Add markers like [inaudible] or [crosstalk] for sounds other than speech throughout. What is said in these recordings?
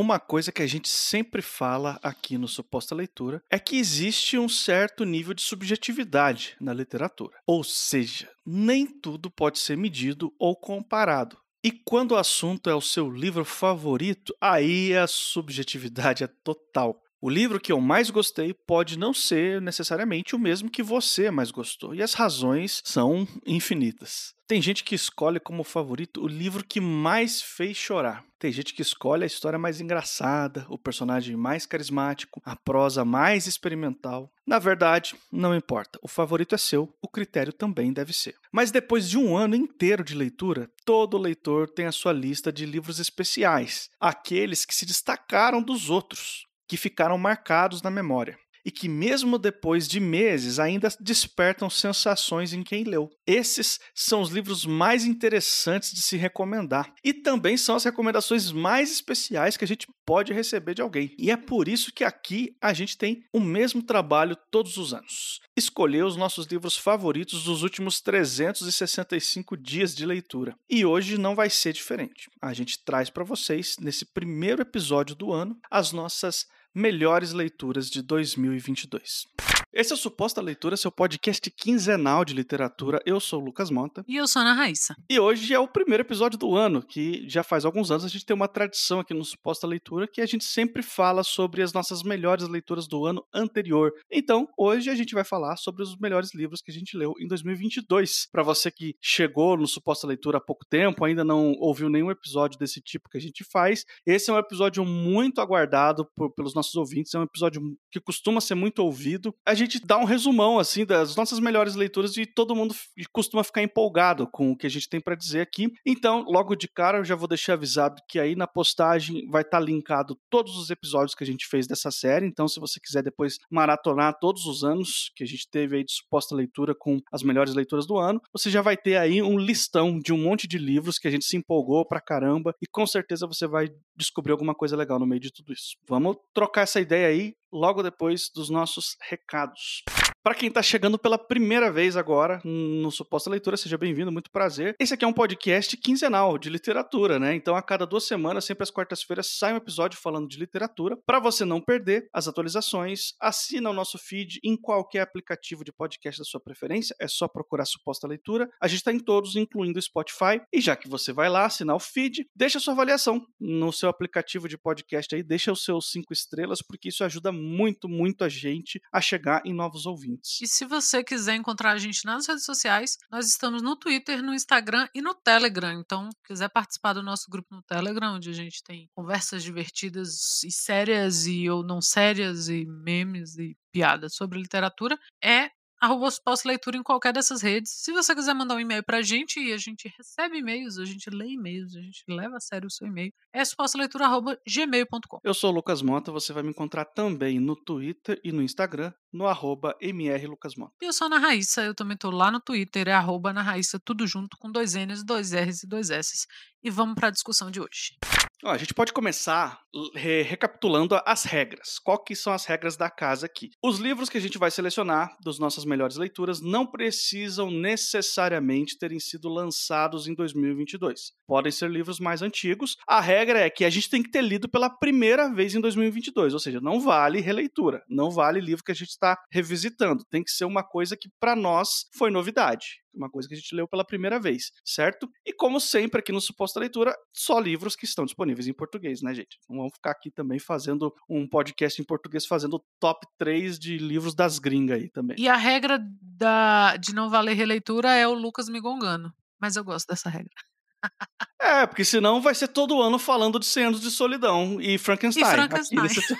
Uma coisa que a gente sempre fala aqui no Suposta Leitura é que existe um certo nível de subjetividade na literatura. Ou seja, nem tudo pode ser medido ou comparado. E quando o assunto é o seu livro favorito, aí a subjetividade é total. O livro que eu mais gostei pode não ser necessariamente o mesmo que você mais gostou, e as razões são infinitas. Tem gente que escolhe como favorito o livro que mais fez chorar. Tem gente que escolhe a história mais engraçada, o personagem mais carismático, a prosa mais experimental. Na verdade, não importa. O favorito é seu, o critério também deve ser. Mas depois de um ano inteiro de leitura, todo leitor tem a sua lista de livros especiais, aqueles que se destacaram dos outros que ficaram marcados na memória e que, mesmo depois de meses, ainda despertam sensações em quem leu. Esses são os livros mais interessantes de se recomendar e também são as recomendações mais especiais que a gente pode receber de alguém. E é por isso que aqui a gente tem o mesmo trabalho todos os anos. Escolher os nossos livros favoritos dos últimos 365 dias de leitura. E hoje não vai ser diferente. A gente traz para vocês, nesse primeiro episódio do ano, as nossas melhores leituras de 2022. Esse é o Suposta Leitura, seu podcast quinzenal de literatura. Eu sou o Lucas Monta. E eu sou a Ana Raíssa. E hoje é o primeiro episódio do ano, que já faz alguns anos a gente tem uma tradição aqui no Suposta Leitura que a gente sempre fala sobre as nossas melhores leituras do ano anterior. Então, hoje a gente vai falar sobre os melhores livros que a gente leu em 2022. Para você que chegou no Suposta Leitura há pouco tempo, ainda não ouviu nenhum episódio desse tipo que a gente faz, esse é um episódio muito aguardado por, pelos nossos ouvintes, é um episódio que costuma ser muito ouvido. A gente dá um resumão assim das nossas melhores leituras e todo mundo costuma ficar empolgado com o que a gente tem para dizer aqui. Então, logo de cara, eu já vou deixar avisado que aí na postagem vai estar tá linkado todos os episódios que a gente fez dessa série. Então, se você quiser depois maratonar todos os anos que a gente teve aí de suposta leitura com as melhores leituras do ano, você já vai ter aí um listão de um monte de livros que a gente se empolgou pra caramba e com certeza você vai descobrir alguma coisa legal no meio de tudo isso. Vamos trocar essa ideia aí logo depois dos nossos recados. Para quem está chegando pela primeira vez agora no Suposta Leitura, seja bem-vindo, muito prazer. Esse aqui é um podcast quinzenal de literatura, né? Então, a cada duas semanas, sempre às quartas-feiras, sai um episódio falando de literatura. Para você não perder as atualizações, assina o nosso feed em qualquer aplicativo de podcast da sua preferência. É só procurar Suposta Leitura. A gente está em todos, incluindo o Spotify. E já que você vai lá assinar o feed, deixa sua avaliação no seu aplicativo de podcast aí, deixa os seus cinco estrelas, porque isso ajuda muito, muito a gente a chegar em novos ouvintes ouvintes. E se você quiser encontrar a gente nas redes sociais, nós estamos no Twitter, no Instagram e no Telegram. Então, quiser participar do nosso grupo no Telegram, onde a gente tem conversas divertidas e sérias e ou não sérias e memes e piadas sobre literatura, é arroba Posso Leitura em qualquer dessas redes. Se você quiser mandar um e-mail pra gente, e a gente recebe e-mails, a gente lê e-mails, a gente leva a sério o seu e-mail, é supostaleitura.gmail.com. Eu sou o Lucas Mota, você vai me encontrar também no Twitter e no Instagram, no arroba mrlucasmota. E eu sou a Ana Raíssa, eu também tô lá no Twitter, é arroba Ana Raíssa, tudo junto, com dois N's, dois R's e dois S's. E vamos para a discussão de hoje. A gente pode começar re recapitulando as regras. Qual que são as regras da casa aqui? Os livros que a gente vai selecionar das nossas melhores leituras não precisam necessariamente terem sido lançados em 2022. Podem ser livros mais antigos. A regra é que a gente tem que ter lido pela primeira vez em 2022, ou seja, não vale releitura, não vale livro que a gente está revisitando. Tem que ser uma coisa que para nós foi novidade uma coisa que a gente leu pela primeira vez, certo? E como sempre aqui no Suposta Leitura, só livros que estão disponíveis em português, né, gente? Não vamos ficar aqui também fazendo um podcast em português, fazendo top 3 de livros das gringas aí também. E a regra da, de não valer releitura é o Lucas me gongando. Mas eu gosto dessa regra. É, porque senão vai ser todo ano falando de 100 anos de solidão e Frankenstein. E Frankenstein. Nesse, [laughs]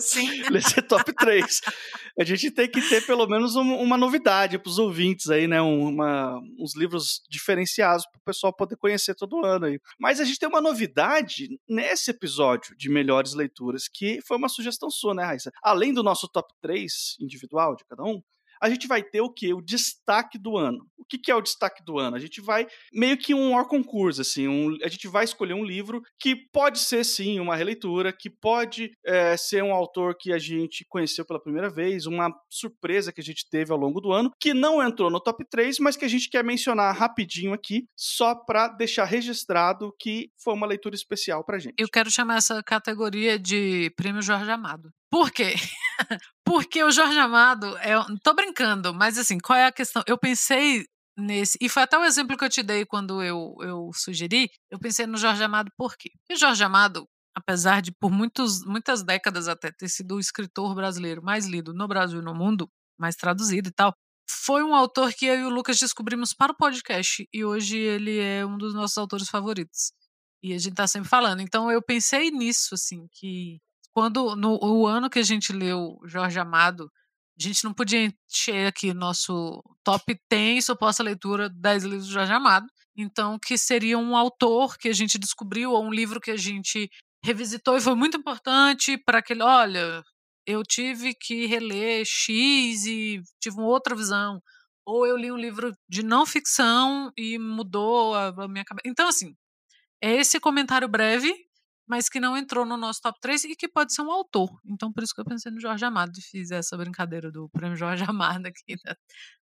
[laughs] Sim. nesse top 3. A gente tem que ter pelo menos um, uma novidade para os ouvintes aí, né? Uma, uns livros diferenciados para o pessoal poder conhecer todo ano aí. Mas a gente tem uma novidade nesse episódio de melhores leituras, que foi uma sugestão sua, né, Raíssa? Além do nosso top 3 individual de cada um, a gente vai ter o quê? O destaque do ano. O que, que é o destaque do ano? A gente vai meio que um or concurso, assim, um, a gente vai escolher um livro que pode ser, sim, uma releitura, que pode é, ser um autor que a gente conheceu pela primeira vez, uma surpresa que a gente teve ao longo do ano, que não entrou no top 3, mas que a gente quer mencionar rapidinho aqui, só para deixar registrado que foi uma leitura especial pra gente. Eu quero chamar essa categoria de Prêmio Jorge Amado. Por quê? [laughs] Porque o Jorge Amado, é, tô brincando, mas assim, qual é a questão? Eu pensei nesse, e foi até o exemplo que eu te dei quando eu, eu sugeri, eu pensei no Jorge Amado por quê? Porque o Jorge Amado, apesar de por muitos, muitas décadas até ter sido o escritor brasileiro mais lido no Brasil e no mundo, mais traduzido e tal, foi um autor que eu e o Lucas descobrimos para o podcast e hoje ele é um dos nossos autores favoritos. E a gente tá sempre falando. Então eu pensei nisso, assim, que quando no o ano que a gente leu Jorge Amado, a gente não podia encher aqui nosso top 10 suposta leitura 10 livros de Jorge Amado. Então, que seria um autor que a gente descobriu, ou um livro que a gente revisitou e foi muito importante para aquele. Olha, eu tive que reler X e tive uma outra visão. Ou eu li um livro de não ficção e mudou a, a minha cabeça. Então, assim, é esse comentário breve mas que não entrou no nosso top 3 e que pode ser um autor. Então, por isso que eu pensei no Jorge Amado e fiz essa brincadeira do prêmio Jorge [laughs] Amado aqui, né,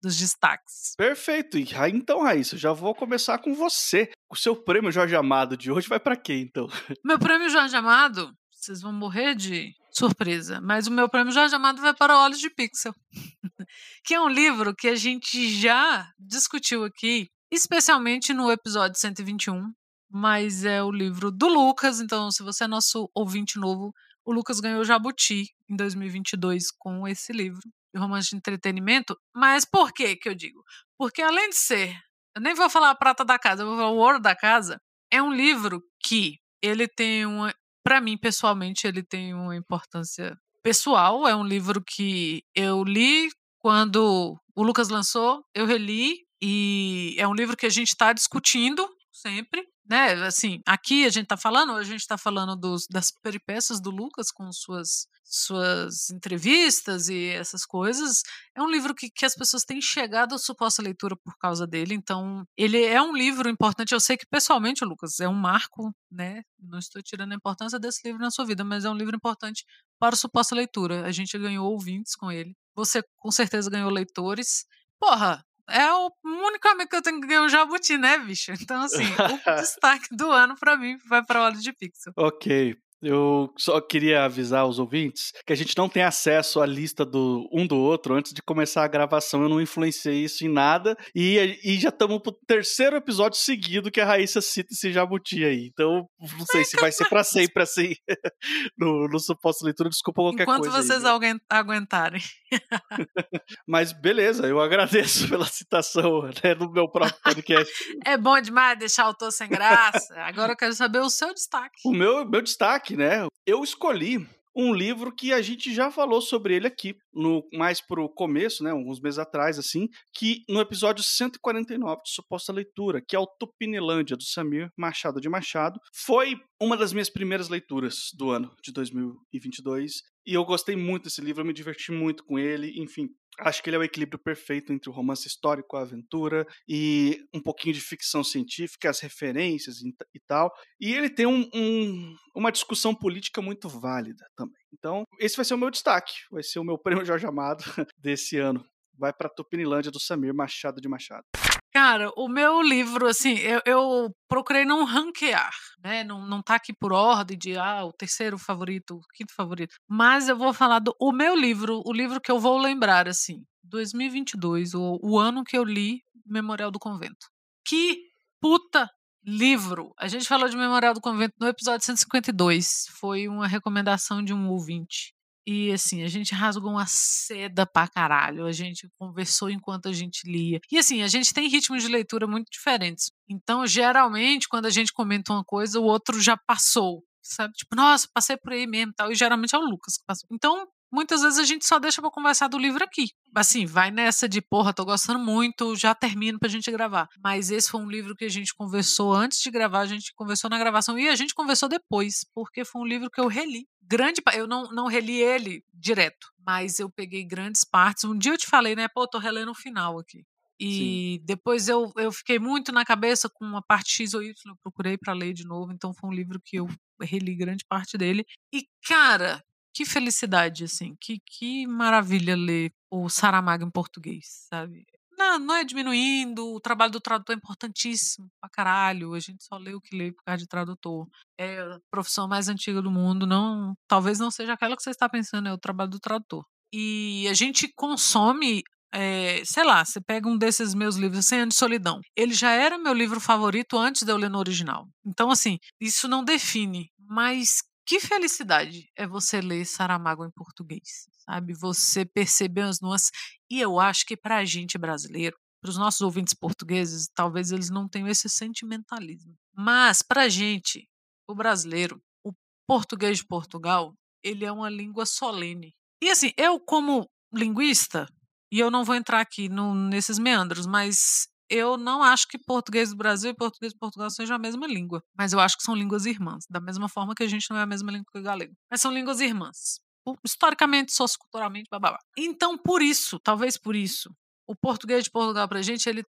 dos destaques. Perfeito. Então, Raíssa, já vou começar com você. O seu prêmio Jorge Amado de hoje vai para quem, então? [laughs] Meu prêmio Jorge Amado, vocês vão morrer de surpresa, mas o meu prêmio Jorge Amado vai para Olhos de Pixel, [laughs] que é um livro que a gente já discutiu aqui, especialmente no episódio 121, mas é o livro do Lucas. Então, se você é nosso ouvinte novo, o Lucas ganhou o Jabuti em 2022 com esse livro de romance de entretenimento. Mas por que que eu digo? Porque além de ser, eu nem vou falar a prata da casa, eu vou falar o ouro da casa, é um livro que ele tem uma, para mim pessoalmente, ele tem uma importância pessoal. É um livro que eu li quando o Lucas lançou, eu reli e é um livro que a gente está discutindo sempre né, assim, aqui a gente está falando, a gente está falando dos, das peripécias do Lucas com suas suas entrevistas e essas coisas. É um livro que, que as pessoas têm chegado à suposta leitura por causa dele, então ele é um livro importante. Eu sei que pessoalmente, Lucas, é um marco, né? Não estou tirando a importância desse livro na sua vida, mas é um livro importante para a suposta leitura. A gente ganhou ouvintes com ele. Você com certeza ganhou leitores. Porra, é o único amigo que eu tenho que ganhar um jabuti, né, bicho? [laughs] Então, assim, o [laughs] destaque do ano para mim vai para o óleo de pixel. Ok. Eu só queria avisar os ouvintes que a gente não tem acesso à lista do um do outro antes de começar a gravação. Eu não influenciei isso em nada. E, e já estamos pro terceiro episódio seguido que a Raíssa cita esse jabuti aí. Então, não sei se vai ser para sempre assim [laughs] no, no suposto leitura. Desculpa qualquer Enquanto coisa. Enquanto vocês aí, aguentarem. [laughs] Mas beleza, eu agradeço [laughs] pela citação né, no meu próprio podcast. é bom demais deixar o autor sem graça. Agora eu quero saber o seu destaque. O meu, meu destaque né? Eu escolhi um livro que a gente já falou sobre ele aqui, no mais pro começo, né, alguns meses atrás, assim, que no episódio 149 de Suposta Leitura, que é o Tupinilândia, do Samir Machado de Machado, foi uma das minhas primeiras leituras do ano de 2022, e eu gostei muito desse livro, eu me diverti muito com ele, enfim, Acho que ele é o equilíbrio perfeito entre o romance histórico, a aventura e um pouquinho de ficção científica, as referências e, tal. E ele tem um, um, uma discussão política muito válida também. Então, esse vai ser o meu destaque, vai ser o meu [laughs] prêmio Jorge Amado desse ano. Vai para Tupinilândia do Samir Machado de Machado. Cara, o meu livro, assim, eu, eu, procurei não ranquear, né? Não, não tá aqui por ordem de, ah, o terceiro favorito, o quinto favorito. Mas eu vou falar do o meu livro, o livro que eu vou lembrar, assim, 2022, o, o ano que eu li Memorial do Convento. Que puta livro! A gente falou de Memorial do Convento no episódio 152. Foi uma recomendação de um ouvinte. E assim, a gente rasgou uma seda pra caralho. A gente conversou enquanto a gente lia. E assim, a gente tem ritmos de leitura muito diferentes. Então, geralmente, quando a gente comenta uma coisa, o outro já passou. Sabe? Tipo, nossa, passei por aí mesmo tal. E geralmente é o Lucas que passou. Então, muitas vezes a gente só deixa pra conversar do livro aqui. Assim, vai nessa de, porra, tô gostando muito, já termino pra gente gravar. Mas esse foi um livro que a gente conversou antes de gravar, a gente conversou na gravação e a gente conversou depois, porque foi um livro que eu reli grande. Eu não, não reli ele direto, mas eu peguei grandes partes. Um dia eu te falei, né? Pô, tô relendo o final aqui. E Sim. depois eu, eu fiquei muito na cabeça com uma parte X ou Y, eu procurei para ler de novo, então foi um livro que eu reli grande parte dele. E, cara, que felicidade, assim, que, que maravilha ler o Saramago em português, sabe? Não, não é diminuindo, o trabalho do tradutor é importantíssimo pra caralho. A gente só lê o que lê por causa de tradutor. É a profissão mais antiga do mundo, não, talvez não seja aquela que você está pensando, é o trabalho do tradutor. E a gente consome é, sei lá, você pega um desses meus livros, 100 anos de solidão. Ele já era meu livro favorito antes de eu ler no original. Então, assim, isso não define. Mas que felicidade é você ler Saramago em português, sabe? Você perceber as nuances. E eu acho que para a gente brasileiro, para os nossos ouvintes portugueses, talvez eles não tenham esse sentimentalismo. Mas para a gente, o brasileiro, o português de Portugal, ele é uma língua solene. E assim, eu como linguista, e eu não vou entrar aqui no, nesses meandros, mas eu não acho que português do Brasil e português de Portugal sejam a mesma língua. Mas eu acho que são línguas irmãs. Da mesma forma que a gente não é a mesma língua que o galego. Mas são línguas irmãs. Historicamente, socioculturalmente, babá. Então, por isso, talvez por isso, o português de Portugal pra gente, ele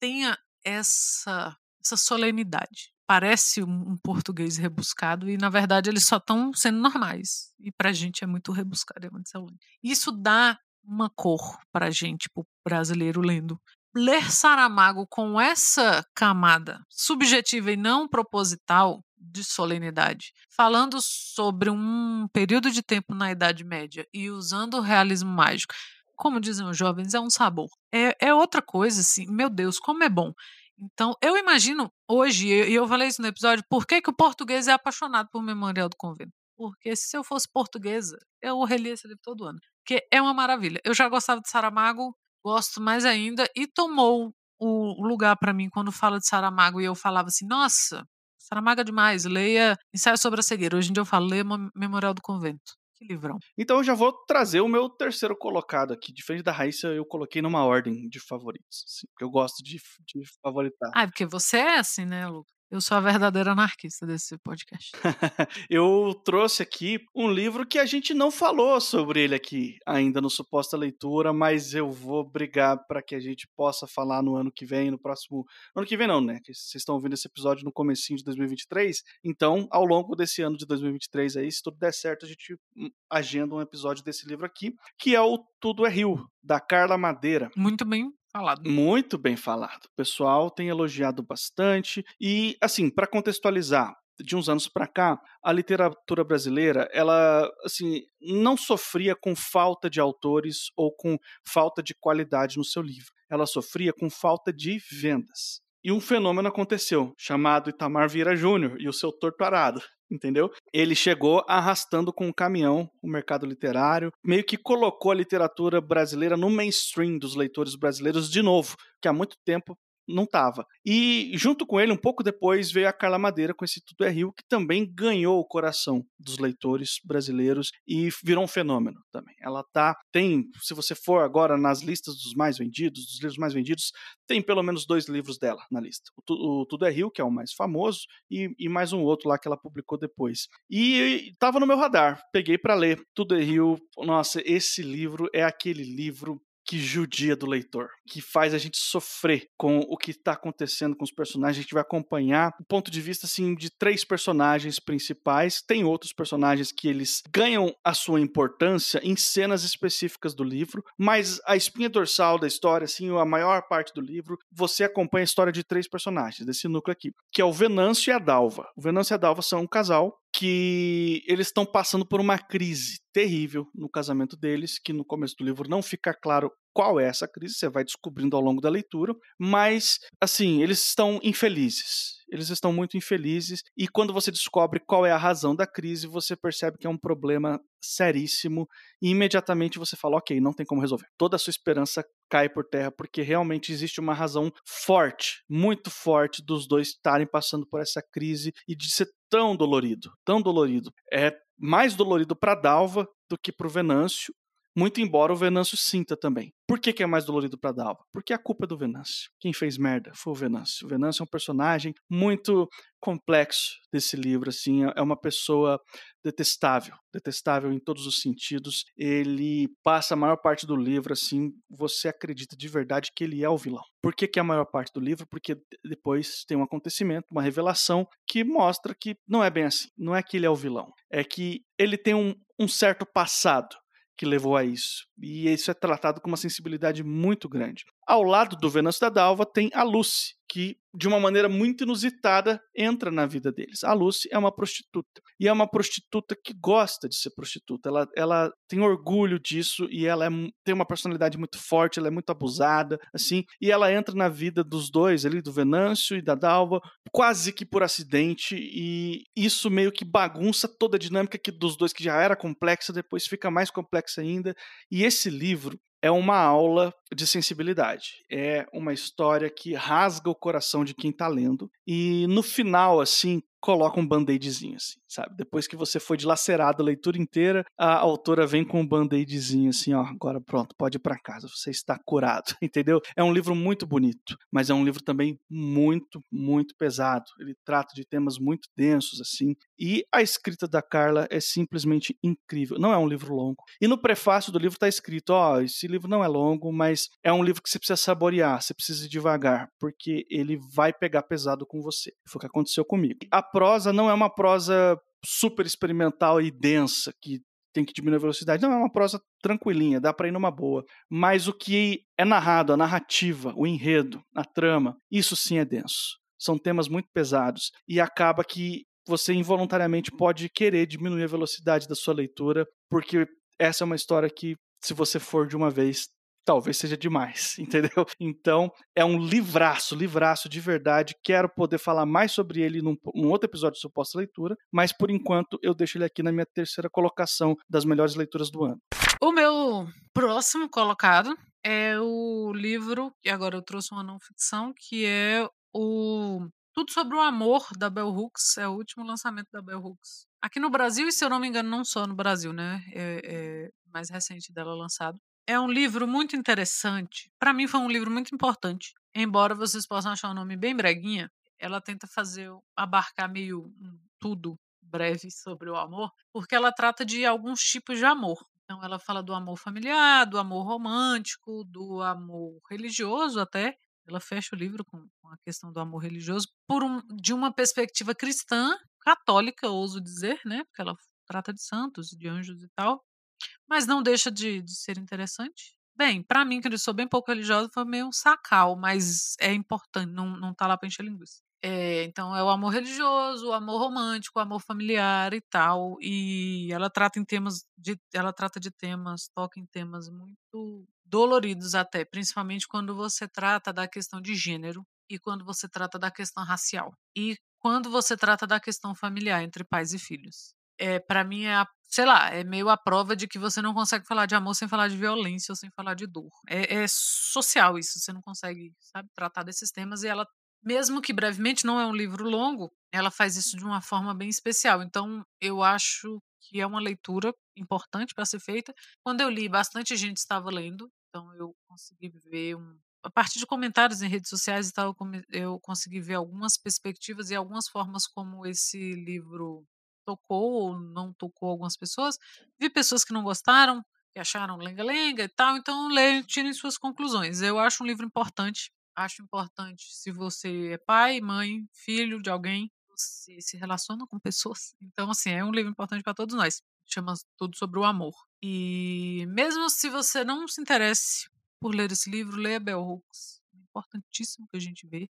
tenha essa, essa solenidade. Parece um, português rebuscado e, na verdade, eles só estão sendo normais. E pra gente é muito rebuscado, é muito solene. Isso dá uma cor para a gente, para o brasileiro lendo. Ler Saramago com essa camada subjetiva e não proposital de solenidade, falando sobre um período de tempo na Idade Média e usando o realismo mágico, como dizem os jovens, é um sabor. É, é outra coisa, assim, meu Deus, como é bom. Então, eu imagino hoje, e eu falei isso no episódio, por que, que o português é apaixonado por Memorial do Convento? Porque se eu fosse portuguesa, eu relia esse livro todo ano que é uma maravilha. Eu já gostava de Saramago, gosto mais ainda, e tomou o lugar para mim quando fala de Saramago e eu falava assim, nossa, Saramago é demais, leia Ensaio sobre a Cegueira. Hoje em dia eu falo, leia Memorial do Convento. Que livrão. Então eu já vou trazer o meu terceiro colocado aqui. Diferente da Raíssa, eu coloquei numa ordem de favoritos. Assim, porque eu gosto de, de favoritar. Ah, porque você é assim, né, Lucas? Eu sou a verdadeira anarquista desse podcast. [laughs] eu trouxe aqui um livro que a gente não falou sobre ele aqui ainda no suposta leitura, mas eu vou brigar para que a gente possa falar no ano que vem, no próximo. No ano que vem não, né? Vocês estão ouvindo esse episódio no comecinho de 2023. Então, ao longo desse ano de 2023 aí, se tudo der certo, a gente hum, agenda um episódio desse livro aqui, que é o Tudo é Rio, da Carla Madeira. Muito bem falado. Muito bem falado. O pessoal tem elogiado bastante. E, assim, para contextualizar, de uns anos para cá, a literatura brasileira, ela assim, não sofria com falta de autores ou com falta de qualidade no seu livro. Ela sofria com falta de vendas. E um fenômeno aconteceu, chamado Itamar Vieira Júnior e o seu torturado entendeu? Ele chegou arrastando com um caminhão o mercado literário, meio que colocou a literatura brasileira no mainstream dos leitores brasileiros de novo, que há muito tempo não estava. E junto com ele, um pouco depois, veio a Carla Madeira com esse Tudo é Rio, que também ganhou o coração dos leitores brasileiros e virou um fenômeno também. Ela tá, tem, se você for agora nas listas dos mais vendidos, dos livros mais vendidos, tem pelo menos dois livros dela na lista. O, o Tudo é Rio, que é o mais famoso, e, e, mais um outro lá que ela publicou depois. E estava no meu radar, peguei para ler Tudo é Rio. Nossa, esse livro é aquele livro que judia do leitor, que faz a gente sofrer com o que está acontecendo com os personagens. A gente vai acompanhar o ponto de vista assim de três personagens principais. Tem outros personagens que eles ganham a sua importância em cenas específicas do livro, mas a espinha dorsal da história, assim, a maior parte do livro, você acompanha a história de três personagens desse núcleo aqui, que é o Venâncio e a Dalva. O Venâncio e a Dalva são um casal que eles estão passando por uma crise terrível no casamento deles, que no começo do livro não fica claro qual é essa crise, você vai descobrindo ao longo da leitura, mas assim, eles estão infelizes. Eles estão muito infelizes e quando você descobre qual é a razão da crise, você percebe que é um problema seríssimo e imediatamente você fala, OK, não tem como resolver. Toda a sua esperança cai por terra porque realmente existe uma razão forte, muito forte dos dois estarem passando por essa crise e de ser tão dolorido, tão dolorido. É mais dolorido para Dalva do que para o Venâncio Muito embora o Venâncio sinta também. Por que, que é mais dolorido para Dalva? Porque a culpa é do Venâncio. Quem fez merda foi o Venâncio. O Venâncio é um personagem muito complexo desse livro, assim, é uma pessoa detestável, detestável em todos os sentidos. Ele passa a maior parte do livro, assim, você acredita de verdade que ele é o vilão. Por que, que é a maior parte do livro? Porque depois tem um acontecimento, uma revelação que mostra que não é bem assim. Não é que ele é o vilão, é que ele tem um, um certo passado que levou a isso. E isso é tratado com uma sensibilidade muito grande. Ao lado do Venâncio da Dalva tem a Lucy, que de uma maneira muito inusitada entra na vida deles. A Lucy é uma prostituta e é uma prostituta que gosta de ser prostituta. Ela, ela tem orgulho disso e ela é, tem uma personalidade muito forte, ela é muito abusada, assim, e ela entra na vida dos dois ali, do Venâncio e da Dalva, quase que por acidente e isso meio que bagunça toda a dinâmica que dos dois que já era complexa, depois fica mais complexa ainda. E esse livro é uma aula de sensibilidade. É uma história que rasga o coração de quem está lendo. E no final, assim, coloca um band-aidzinho, assim, sabe? Depois que você foi dilacerado a leitura inteira, a autora vem com um band-aidzinho, assim, ó, agora pronto, pode ir para casa, você está curado, [laughs] entendeu? É um livro muito bonito, mas é um livro também muito, muito pesado. Ele trata de temas muito densos, assim, e a escrita da Carla é simplesmente incrível. Não é um livro longo. E no prefácio do livro está escrito, ó, esse livro não é longo, mas é um livro que você precisa saborear, você precisa ir devagar, porque ele vai pegar pesado com você. Foi o que aconteceu comigo. A prosa não é uma prosa super experimental e densa, que tem que diminuir a velocidade. Não, é uma prosa tranquilinha, dá para ir numa boa. Mas o que é narrado, a narrativa, o enredo, a trama, isso sim é denso. São temas muito pesados e acaba que você involuntariamente pode querer diminuir a velocidade da sua leitura, porque essa é uma história que, se você for de uma vez, talvez seja demais, [laughs] entendeu? Então, é um livraço, livraço de verdade. Quero poder falar mais sobre ele num, num outro episódio de suposta leitura, mas por enquanto eu deixo ele aqui na minha terceira colocação das melhores leituras do ano. O meu próximo colocado é o livro, e agora eu trouxe uma não ficção, que é o Tudo sobre o Amor da Bell Hooks, é o último lançamento da Bell Hooks. Aqui no Brasil, e se eu não me engano, não só no Brasil, né? É, é mais recente dela lançado. É um livro muito interessante. Para mim foi um livro muito importante. Embora vocês possam achar o nome bem breguinha, ela tenta fazer abarcar meio tudo breve sobre o amor, porque ela trata de alguns tipos de amor. Então ela fala do amor familiar, do amor romântico, do amor religioso até. Ela fecha o livro com, a questão do amor religioso por um, de uma perspectiva cristã, católica, ouso dizer, né? Porque ela trata de santos, de anjos e tal. Mas não deixa de, de ser interessante. Bem, para mim, que eu sou bem pouco religiosa, foi meio um sacal, mas é importante, não, não tá lá pra encher linguiça. É, então é o amor religioso, o amor romântico, o amor familiar e tal. E ela trata em temas de, ela trata de temas, toca em temas muito doloridos até, principalmente quando você trata da questão de gênero e quando você trata da questão racial e quando você trata da questão familiar entre pais e filhos é, para mim é a, sei lá, é meio a prova de que você não consegue falar de amor sem falar de violência ou sem falar de dor. É, é social isso, você não consegue, sabe, tratar desses temas e ela, mesmo que brevemente, não é um livro longo, ela faz isso de uma forma bem especial. Então, eu acho que é uma leitura importante para ser feita. Quando eu li, bastante gente estava lendo, então eu consegui ver um, a partir de comentários em redes sociais e tal, eu consegui ver algumas perspectivas e algumas formas como esse livro tocou ou não tocou algumas pessoas. Vi pessoas que não gostaram, que acharam lenga-lenga e tal, então leiam tirem suas conclusões. Eu acho um livro importante. Acho importante se você é pai, mãe, filho de alguém, você se relaciona com pessoas. Então, assim, é um livro importante para todos nós. Chama tudo sobre o amor. E mesmo se você não se interesse por ler esse livro, leia Bell Hooks. É importantíssimo que a gente vê,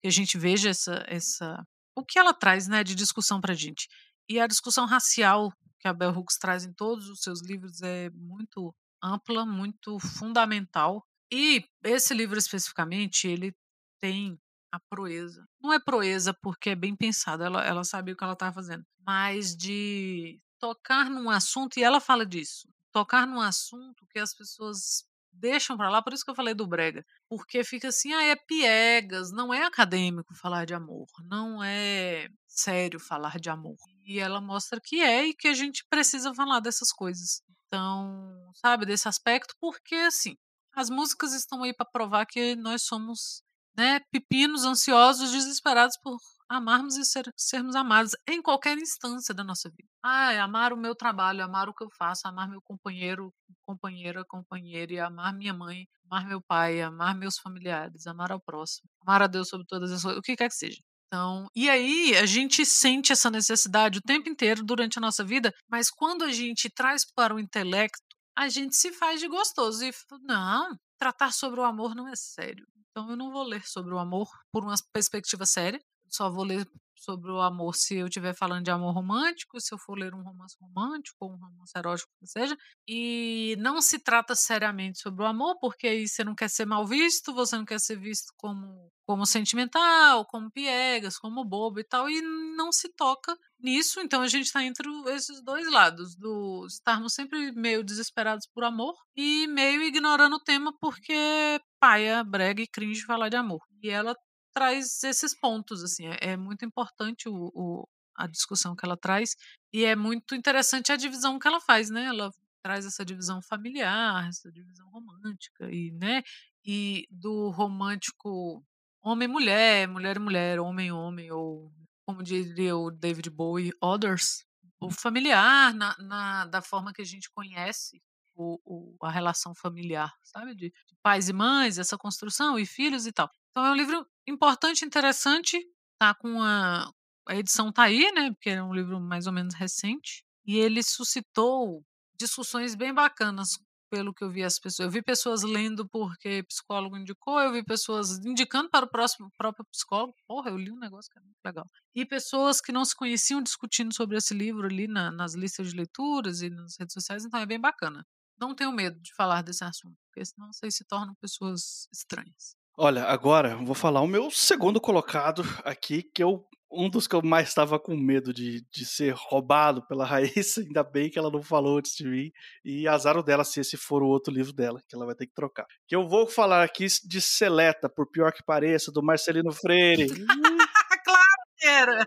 que a gente veja essa, essa o que ela traz, né, de discussão pra gente. E a discussão racial que a Bell Hooks traz em todos os seus livros é muito ampla, muito fundamental. E esse livro especificamente, ele tem a proeza. Não é proeza porque é bem pensado, ela, ela sabe o que ela está fazendo, mas de tocar num assunto, e ela fala disso, tocar num assunto que as pessoas deixam para lá, por isso que eu falei do brega, porque fica assim, ah, é piegas, não é acadêmico falar de amor, não é sério falar de amor. E ela mostra que é e que a gente precisa falar dessas coisas. Então, sabe, desse aspecto, porque assim, as músicas estão aí para provar que nós somos, né, pepinos ansiosos, desesperados por amarmos e ser, sermos amados em qualquer instância da nossa vida. Ah, amar o meu trabalho, amar o que eu faço, amar meu companheiro, companheira, companheira, e amar minha mãe, amar meu pai, amar meus familiares, amar ao próximo, amar a Deus sobre todas as coisas, o que quer que seja. Então, e aí a gente sente essa necessidade o tempo inteiro durante a nossa vida, mas quando a gente traz para o intelecto a gente se faz de gostoso e não, tratar sobre o amor não é sério. Então eu não vou ler sobre o amor por uma perspectiva séria, só vou ler sobre o amor se eu estiver falando de amor romântico, se eu for ler um romance romântico ou um romance erótico, que seja. E não se trata seriamente sobre o amor, porque aí você não quer ser mal visto, você não quer ser visto como, como sentimental, como piegas, como bobo e tal, e não se toca nisso. Então a gente está entre esses dois lados, do estarmos sempre meio desesperados por amor e meio ignorando o tema porque paia, brega e cringe falar de amor. E ela traz esses pontos, assim, é, é muito importante o, o, a discussão que ela traz e é muito interessante a divisão que ela faz, né? Ela traz essa divisão familiar, essa divisão romântica e, né? E do romântico homem-mulher, mulher-mulher, homem-homem ou como diria o David Bowie, others, o familiar na, na da forma que a gente conhece o, o, a relação familiar, sabe? De, de, pais e mães, essa construção e filhos e tal. Então é um livro importante, interessante, tá com a, a edição tá aí, né? Porque é um livro mais ou menos recente e ele suscitou discussões bem bacanas pelo que eu vi as pessoas. Eu vi pessoas lendo porque psicólogo indicou, eu vi pessoas indicando para o próximo próprio psicólogo. Porra, eu li um negócio que é muito legal. E pessoas que não se conheciam discutindo sobre esse livro ali na, nas listas de leituras e nas redes sociais, então é bem bacana. Não tenho medo de falar desse assunto, porque senão vocês se tornam pessoas estranhas. Olha, agora vou falar o meu segundo colocado aqui, que eu um dos que eu mais estava com medo de, de ser roubado pela Raíssa, [laughs] ainda bem que ela não falou antes de mim, e azar dela se esse for o outro livro dela, que ela vai ter que trocar. Que eu vou falar aqui de Seleta, por pior que pareça, do Marcelino Freire. [laughs] claro que era!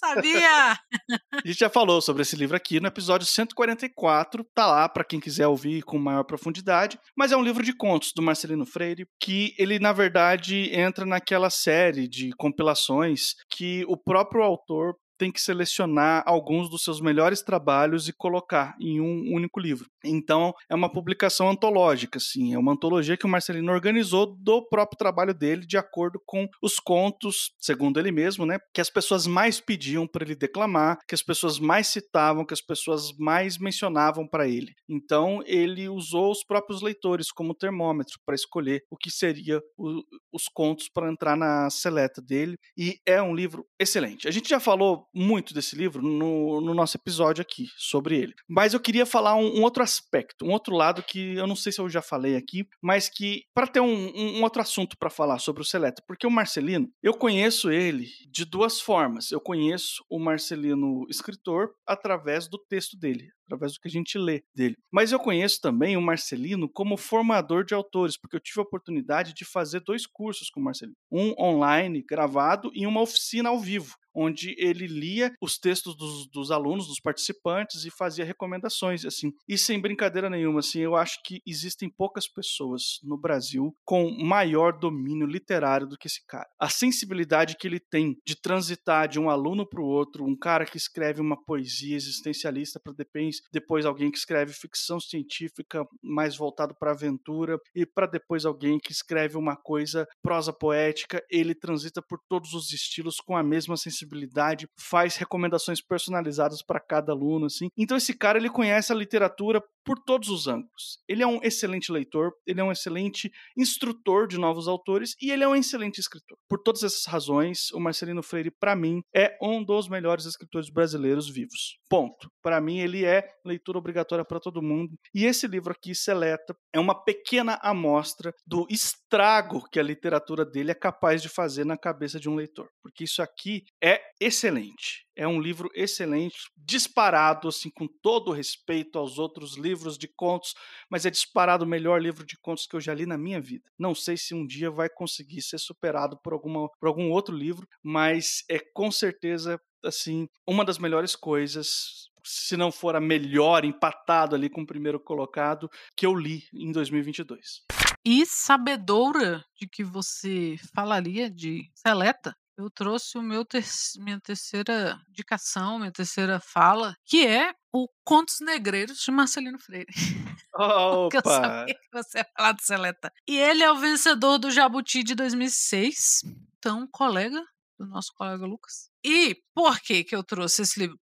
Sabia! a gente já falou sobre esse livro aqui no episódio 144, tá lá para quem quiser ouvir com maior profundidade, mas é um livro de contos do Marcelino Freire que ele na verdade entra naquela série de compilações que o próprio autor tem que selecionar alguns dos seus melhores trabalhos e colocar em um único livro. Então, é uma publicação antológica, assim, é uma antologia que o Marcelino organizou do próprio trabalho dele, de acordo com os contos, segundo ele mesmo, né, que as pessoas mais pediam para ele declamar, que as pessoas mais citavam, que as pessoas mais mencionavam para ele. Então, ele usou os próprios leitores como termômetro para escolher o que seria o, os contos para entrar na seleta dele, e é um livro excelente. A gente já falou muito desse livro no, no, nosso episódio aqui sobre ele. Mas eu queria falar um, um, outro aspecto, um outro lado que eu não sei se eu já falei aqui, mas que para ter um, um, outro assunto para falar sobre o Seleto, porque o Marcelino, eu conheço ele de duas formas. Eu conheço o Marcelino escritor através do texto dele, através do que a gente lê dele. Mas eu conheço também o Marcelino como formador de autores, porque eu tive a oportunidade de fazer dois cursos com o Marcelino, um online gravado e uma oficina ao vivo onde ele lia os textos dos, dos, alunos, dos participantes e fazia recomendações, assim. E sem brincadeira nenhuma, assim, eu acho que existem poucas pessoas no Brasil com maior domínio literário do que esse cara. A sensibilidade que ele tem de transitar de um aluno para o outro, um cara que escreve uma poesia existencialista para depois, depois alguém que escreve ficção científica mais voltado para aventura e para depois alguém que escreve uma coisa prosa poética, ele transita por todos os estilos com a mesma sensibilidade sensibilidade, faz recomendações personalizadas para cada aluno, assim. Então esse cara ele conhece a literatura por todos os ângulos. Ele é um excelente leitor, ele é um excelente instrutor de novos autores e ele é um excelente escritor. Por todas essas razões, o Marcelino Freire, para mim, é um dos melhores escritores brasileiros vivos. Ponto. Para mim, ele é leitura obrigatória para todo mundo. E esse livro aqui, Seleta, é uma pequena amostra do estrago que a literatura dele é capaz de fazer na cabeça de um leitor. Porque isso aqui é excelente. É um livro excelente, disparado, assim, com todo respeito aos outros livros de contos, mas é disparado o melhor livro de contos que eu já li na minha vida. Não sei se um dia vai conseguir ser superado por, alguma, por algum outro livro, mas é com certeza assim, uma das melhores coisas se não for a melhor, empatado ali com o primeiro colocado, que eu li em 2022. E sabedora de que você falaria de seleta, eu trouxe o meu ter minha terceira indicação, minha terceira fala, que é o Contos Negreiros de Marcelino Freire. [laughs] Opa! eu sabia que você ia falar de Seleta. E ele é o vencedor do Jabuti de 2006. Então, colega do nosso colega Lucas. E por que que eu trouxe esse livro?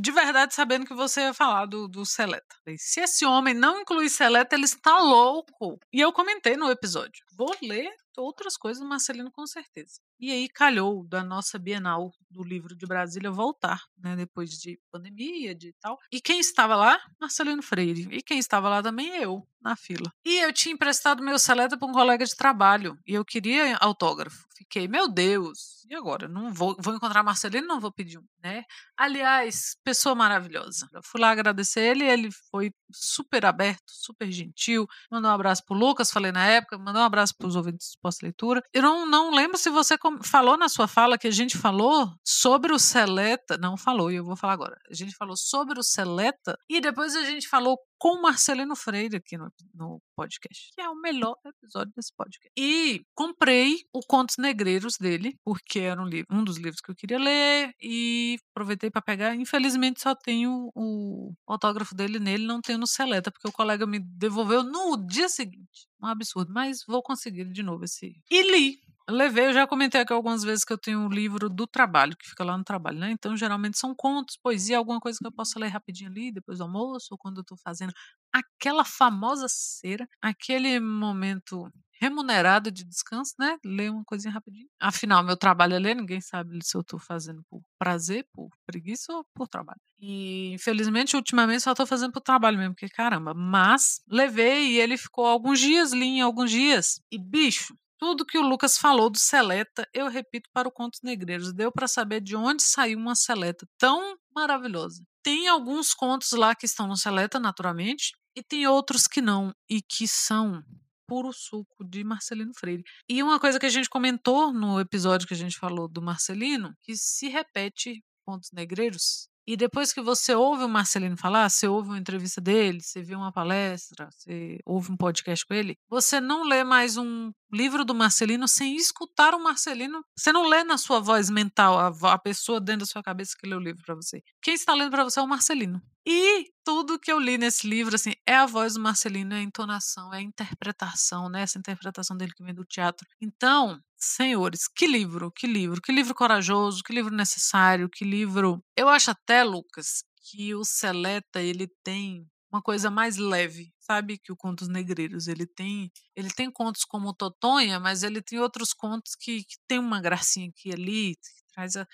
De verdade, sabendo que você ia falar do, do Seleta. Se esse homem não incluir Seleta, ele está louco. E eu comentei no episódio. Vou ler outras coisas do Marcelino com certeza. E aí calhou da nossa Bienal do livro de Brasília voltar, né, depois de pandemia, de tal. E quem estava lá? Marcelino Freire. E quem estava lá também eu, na fila. E eu tinha emprestado meu seleta para um colega de trabalho e eu queria autógrafo. Fiquei, meu Deus, e agora? Não vou, vou encontrar Marcelino, não vou pedir um, né? Aliás, pessoa maravilhosa. Eu fui lá agradecer ele, ele foi super aberto, super gentil, mandou um abraço pro Lucas, falei na época, mandou um abraço pros ouvintes pós-leitura. Eu não, não lembro se você falou na sua fala que a gente falou sobre o Seleta. Não falou, e eu vou falar agora. A gente falou sobre o Seleta e depois a gente falou com Marcelino Freire aqui no, no podcast, que é o melhor episódio desse podcast. E comprei o Contos Negreiros dele, porque era um, livro, um dos livros que eu queria ler, e aproveitei para pegar. Infelizmente só tenho o autógrafo dele nele, não tenho no Seleta, porque o colega me devolveu no dia seguinte. Um absurdo, mas vou conseguir de novo esse. E li levei, eu já comentei aqui algumas vezes que eu tenho um livro do trabalho, que fica lá no trabalho, né? Então, geralmente são contos, poesia, alguma coisa que eu possa ler rapidinho ali, depois do almoço, ou quando eu tô fazendo aquela famosa cera, aquele momento remunerado de descanso, né? Ler uma coisinha rapidinho. Afinal, meu trabalho é ler, ninguém sabe se eu tô fazendo por prazer, por preguiça ou por trabalho. E, infelizmente, ultimamente só tô fazendo por trabalho mesmo, porque caramba. Mas levei e ele ficou alguns dias, li em alguns dias. E, bicho, tudo que o Lucas falou do Seleta, eu repito para o Contos Negreiros. Deu para saber de onde saiu uma Seleta tão maravilhosa. Tem alguns contos lá que estão no Seleta, naturalmente, e tem outros que não, e que são puro suco de Marcelino Freire. E uma coisa que a gente comentou no episódio que a gente falou do Marcelino, que se repete Contos Negreiros, e depois que você ouve o Marcelino falar, você ouve uma entrevista dele, você vê uma palestra, você ouve um podcast com ele, você não lê mais um livro do Marcelino sem escutar o Marcelino. Você não lê na sua voz mental a, a pessoa dentro da sua cabeça que lê o livro para você. Quem está lendo para você é o Marcelino. E tudo que eu li nesse livro, assim, é a voz do Marcelino, é a entonação, é a interpretação, né? Essa interpretação dele que vem do teatro. Então, senhores, que livro, que livro, que livro corajoso, que livro necessário, que livro. Eu acho até, Lucas, que o Seleta ele tem uma coisa mais leve, sabe? Que o Contos Negreiros ele tem, ele tem contos como Totonha, mas ele tem outros contos que, que tem uma gracinha aqui ali, que traz a...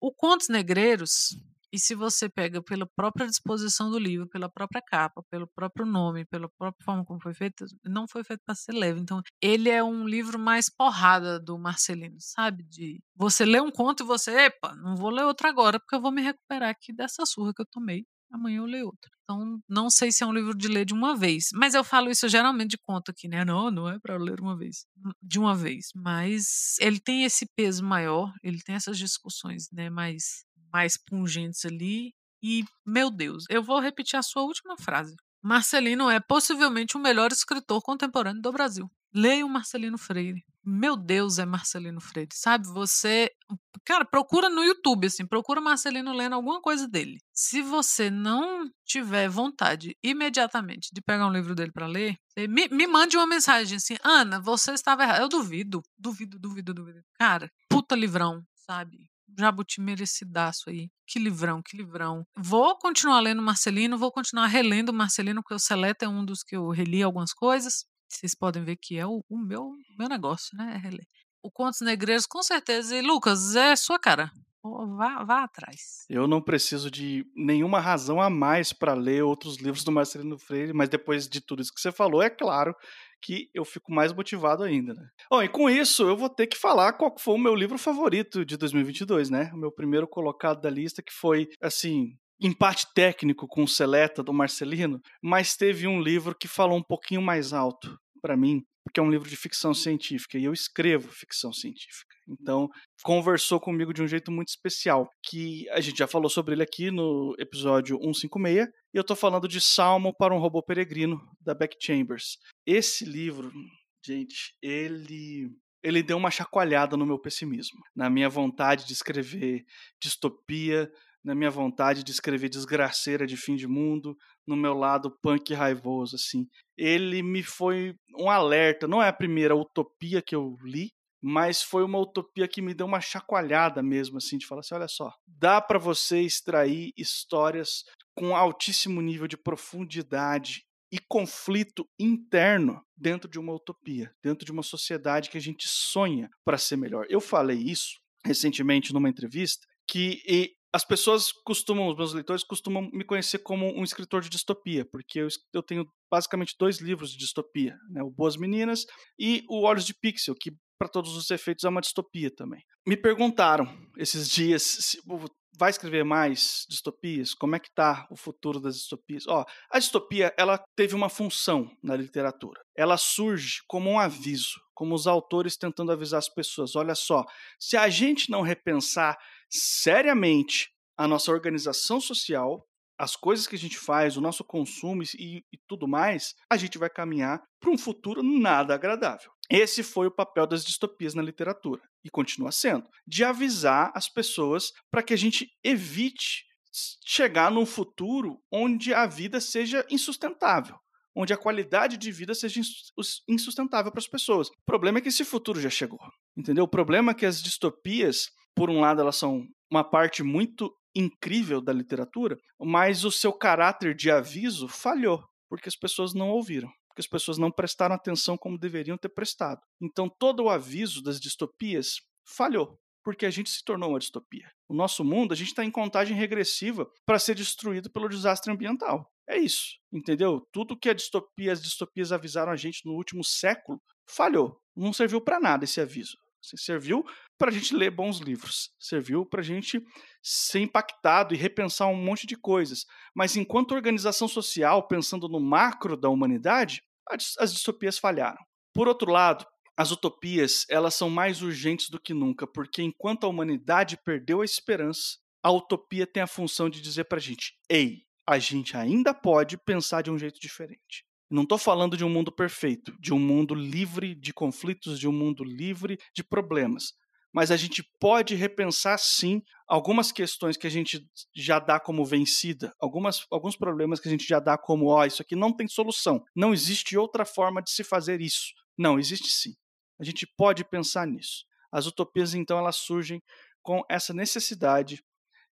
o Contos Negreiros e se você pega pela própria disposição do livro, pela própria capa, pelo próprio nome, pela própria forma como foi feito, não foi feito para ser leve. Então, ele é um livro mais porrada do Marcelino, sabe? De você lê um conto e você, epa, não vou ler outro agora, porque eu vou me recuperar aqui dessa surra que eu tomei. Amanhã eu leio outro. Então, não sei se é um livro de ler de uma vez. Mas eu falo isso geralmente de conto aqui, né? Não, não é para ler uma vez. De uma vez. Mas ele tem esse peso maior, ele tem essas discussões, né? Mais mais pungentes ali. E, meu Deus, eu vou repetir a sua última frase. Marcelino é possivelmente o melhor escritor contemporâneo do Brasil. Leia o Marcelino Freire. Meu Deus, é Marcelino Freire. Sabe, você. Cara, procura no YouTube, assim, procura Marcelino lendo alguma coisa dele. Se você não tiver vontade imediatamente de pegar um livro dele para ler, me, me mande uma mensagem assim: Ana, você estava errada. Eu duvido, duvido, duvido, duvido. Cara, puta livrão, sabe? Jabuti merecidaço aí. Que livrão, que livrão. Vou continuar lendo Marcelino, vou continuar relendo Marcelino, porque o Seleta é um dos que eu reli algumas coisas. Vocês podem ver que é o, o meu, meu negócio, né? É. O Contos Negreiros, com certeza. E Lucas, é sua cara. Vá, vá atrás. Eu não preciso de nenhuma razão a mais para ler outros livros do Marcelino Freire, mas depois de tudo isso que você falou, é claro que eu fico mais motivado ainda, né? Bom, e com isso eu vou ter que falar qual foi o meu livro favorito de 2022, né? O meu primeiro colocado da lista que foi, assim, empate técnico com o Seleta do Marcelino, mas teve um livro que falou um pouquinho mais alto para mim, porque é um livro de ficção científica e eu escrevo ficção científica. Então, conversou comigo de um jeito muito especial, que a gente já falou sobre ele aqui no episódio 156, e eu estou falando de Salmo para um Robô Peregrino, da Beck Chambers. Esse livro, gente, ele ele deu uma chacoalhada no meu pessimismo, na minha vontade de escrever distopia, na minha vontade de escrever desgraceira de fim de mundo, no meu lado punk raivoso, assim. Ele me foi um alerta, não é a primeira utopia que eu li, mas foi uma utopia que me deu uma chacoalhada mesmo, assim, de falar assim, olha só, dá para você extrair histórias com altíssimo nível de profundidade e conflito interno dentro de uma utopia, dentro de uma sociedade que a gente sonha para ser melhor. Eu falei isso recentemente numa entrevista que as pessoas costumam, os meus leitores costumam me conhecer como um escritor de distopia, porque eu, eu tenho basicamente dois livros de distopia, né? o Boas Meninas e o Olhos de Pixel, que para todos os efeitos é uma distopia também. Me perguntaram esses [laughs] dias se vai escrever mais distopias? Como é que está o futuro das distopias? Ó, a distopia ela teve uma função na literatura. Ela surge como um aviso, como os autores tentando avisar as pessoas. Olha só, se a gente não repensar seriamente a nossa organização social, as coisas que a gente faz, o nosso consumo e, e tudo mais, a gente vai caminhar para um futuro nada agradável. Esse foi o papel das distopias na literatura e continua sendo, de avisar as pessoas para que a gente evite chegar num futuro onde a vida seja insustentável, onde a qualidade de vida seja insustentável para as pessoas. O problema é que esse futuro já chegou, entendeu? O problema é que as distopias por um lado, elas são uma parte muito incrível da literatura, mas o seu caráter de aviso falhou, porque as pessoas não ouviram, porque as pessoas não prestaram atenção como deveriam ter prestado. Então, todo o aviso das distopias falhou, porque a gente se tornou uma distopia. O nosso mundo, a gente está em contagem regressiva para ser destruído pelo desastre ambiental. É isso, entendeu? Tudo que a distopia, as distopias avisaram a gente no último século falhou. Não serviu para nada esse aviso. Serviu para a gente ler bons livros, serviu para a gente ser impactado e repensar um monte de coisas. Mas enquanto organização social, pensando no macro da humanidade, as distopias falharam. Por outro lado, as utopias elas são mais urgentes do que nunca, porque enquanto a humanidade perdeu a esperança, a utopia tem a função de dizer para a gente: ei, a gente ainda pode pensar de um jeito diferente. Não estou falando de um mundo perfeito, de um mundo livre de conflitos, de um mundo livre de problemas. Mas a gente pode repensar, sim, algumas questões que a gente já dá como vencida, algumas, alguns problemas que a gente já dá como, ó, oh, isso aqui não tem solução, não existe outra forma de se fazer isso. Não, existe sim. A gente pode pensar nisso. As utopias, então, elas surgem com essa necessidade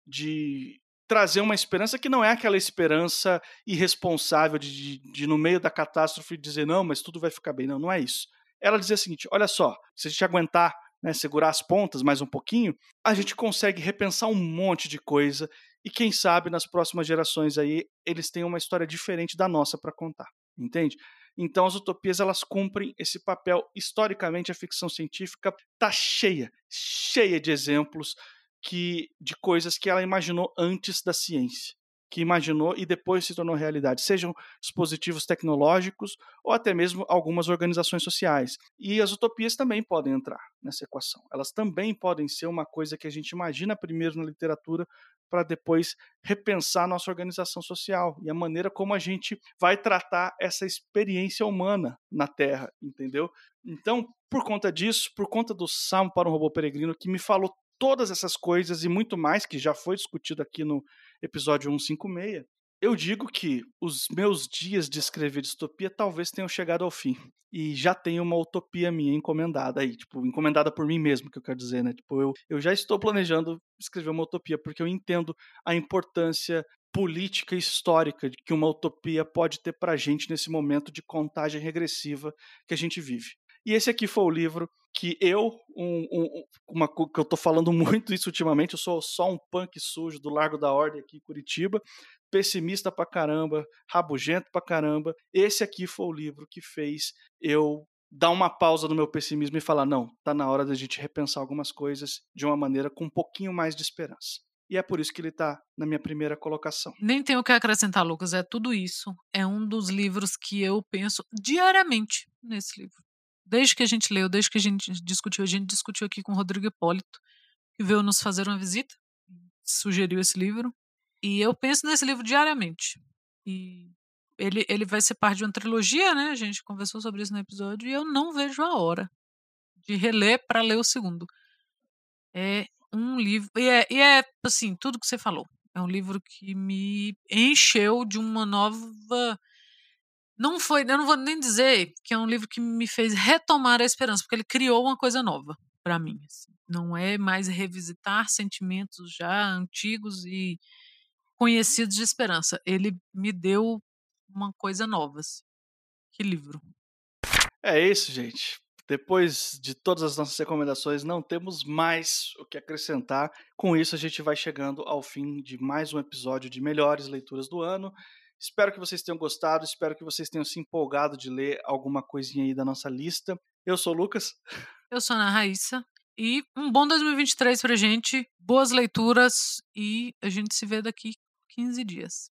de trazer uma esperança que não é aquela esperança irresponsável de, de, de, no meio da catástrofe, dizer, não, mas tudo vai ficar bem. Não, não é isso. Ela dizia o seguinte: olha só, se a gente aguentar, né, segurar as pontas mais um pouquinho, a gente consegue repensar um monte de coisa e quem sabe nas próximas gerações aí eles têm uma história diferente da nossa para contar, entende? Então as utopias elas cumprem esse papel historicamente a ficção científica tá cheia, cheia de exemplos que de coisas que ela imaginou antes da ciência, que imaginou e depois se tornou realidade, sejam dispositivos tecnológicos ou até mesmo algumas organizações sociais. E as utopias também podem entrar nessa equação. Elas também podem ser uma coisa que a gente imagina primeiro na literatura para depois repensar nossa organização social e a maneira como a gente vai tratar essa experiência humana na Terra, entendeu? Então, por conta disso, por conta do Salmo para um Robô Peregrino, que me falou todas essas coisas e muito mais que já foi discutido aqui no episódio 156, eu digo que os meus dias de escrever distopia talvez tenham chegado ao fim. E já tenho uma utopia minha encomendada aí, tipo, encomendada por mim mesmo, que eu quero dizer, né? Tipo, eu, eu já estou planejando escrever uma utopia, porque eu entendo a importância política e histórica que uma utopia pode ter pra gente nesse momento de contagem regressiva que a gente vive. E esse aqui foi o livro que eu, um, um, uma, que eu tô falando [laughs] muito isso ultimamente, eu sou só um punk sujo do Largo da Ordem aqui em Curitiba, pessimista pra caramba, rabugento pra caramba. Esse aqui foi o livro que fez eu dar uma pausa no meu pessimismo e falar: não, tá na hora da gente repensar algumas coisas de uma maneira com um pouquinho mais de esperança. e é por isso que ele está na minha primeira colocação. Nem tenho o que acrescentar, Lucas, é tudo isso. É um dos livros que eu penso diariamente nesse livro. Desde que a gente leu, desde que a gente discutiu, a gente discutiu aqui com o Rodrigo Hipólito, que veio nos fazer uma visita, sugeriu esse livro, e eu penso nesse livro diariamente. E ele, ele vai ser parte de uma trilogia, né? A gente conversou sobre isso no episódio, e eu não vejo a hora de reler para ler o segundo. É um livro. E é, e é, assim, tudo que você falou. É um livro que me encheu de uma nova. Não foi, eu não vou nem dizer que é um livro que me fez retomar a esperança, porque ele criou uma coisa nova para mim. Assim. Não é mais revisitar sentimentos já antigos e conhecidos de esperança. Ele me deu uma coisa nova. Assim. Que livro. É isso, gente. Depois de todas as nossas recomendações, não temos mais o que acrescentar. Com isso, a gente vai chegando ao fim de mais um episódio de Melhores Leituras do Ano. Espero que vocês tenham gostado, espero que vocês tenham se empolgado de ler alguma coisinha aí da nossa lista. Eu sou o Lucas. Eu sou a Ana Raíssa. E um bom 2023 pra gente, boas leituras e a gente se vê daqui 15 dias.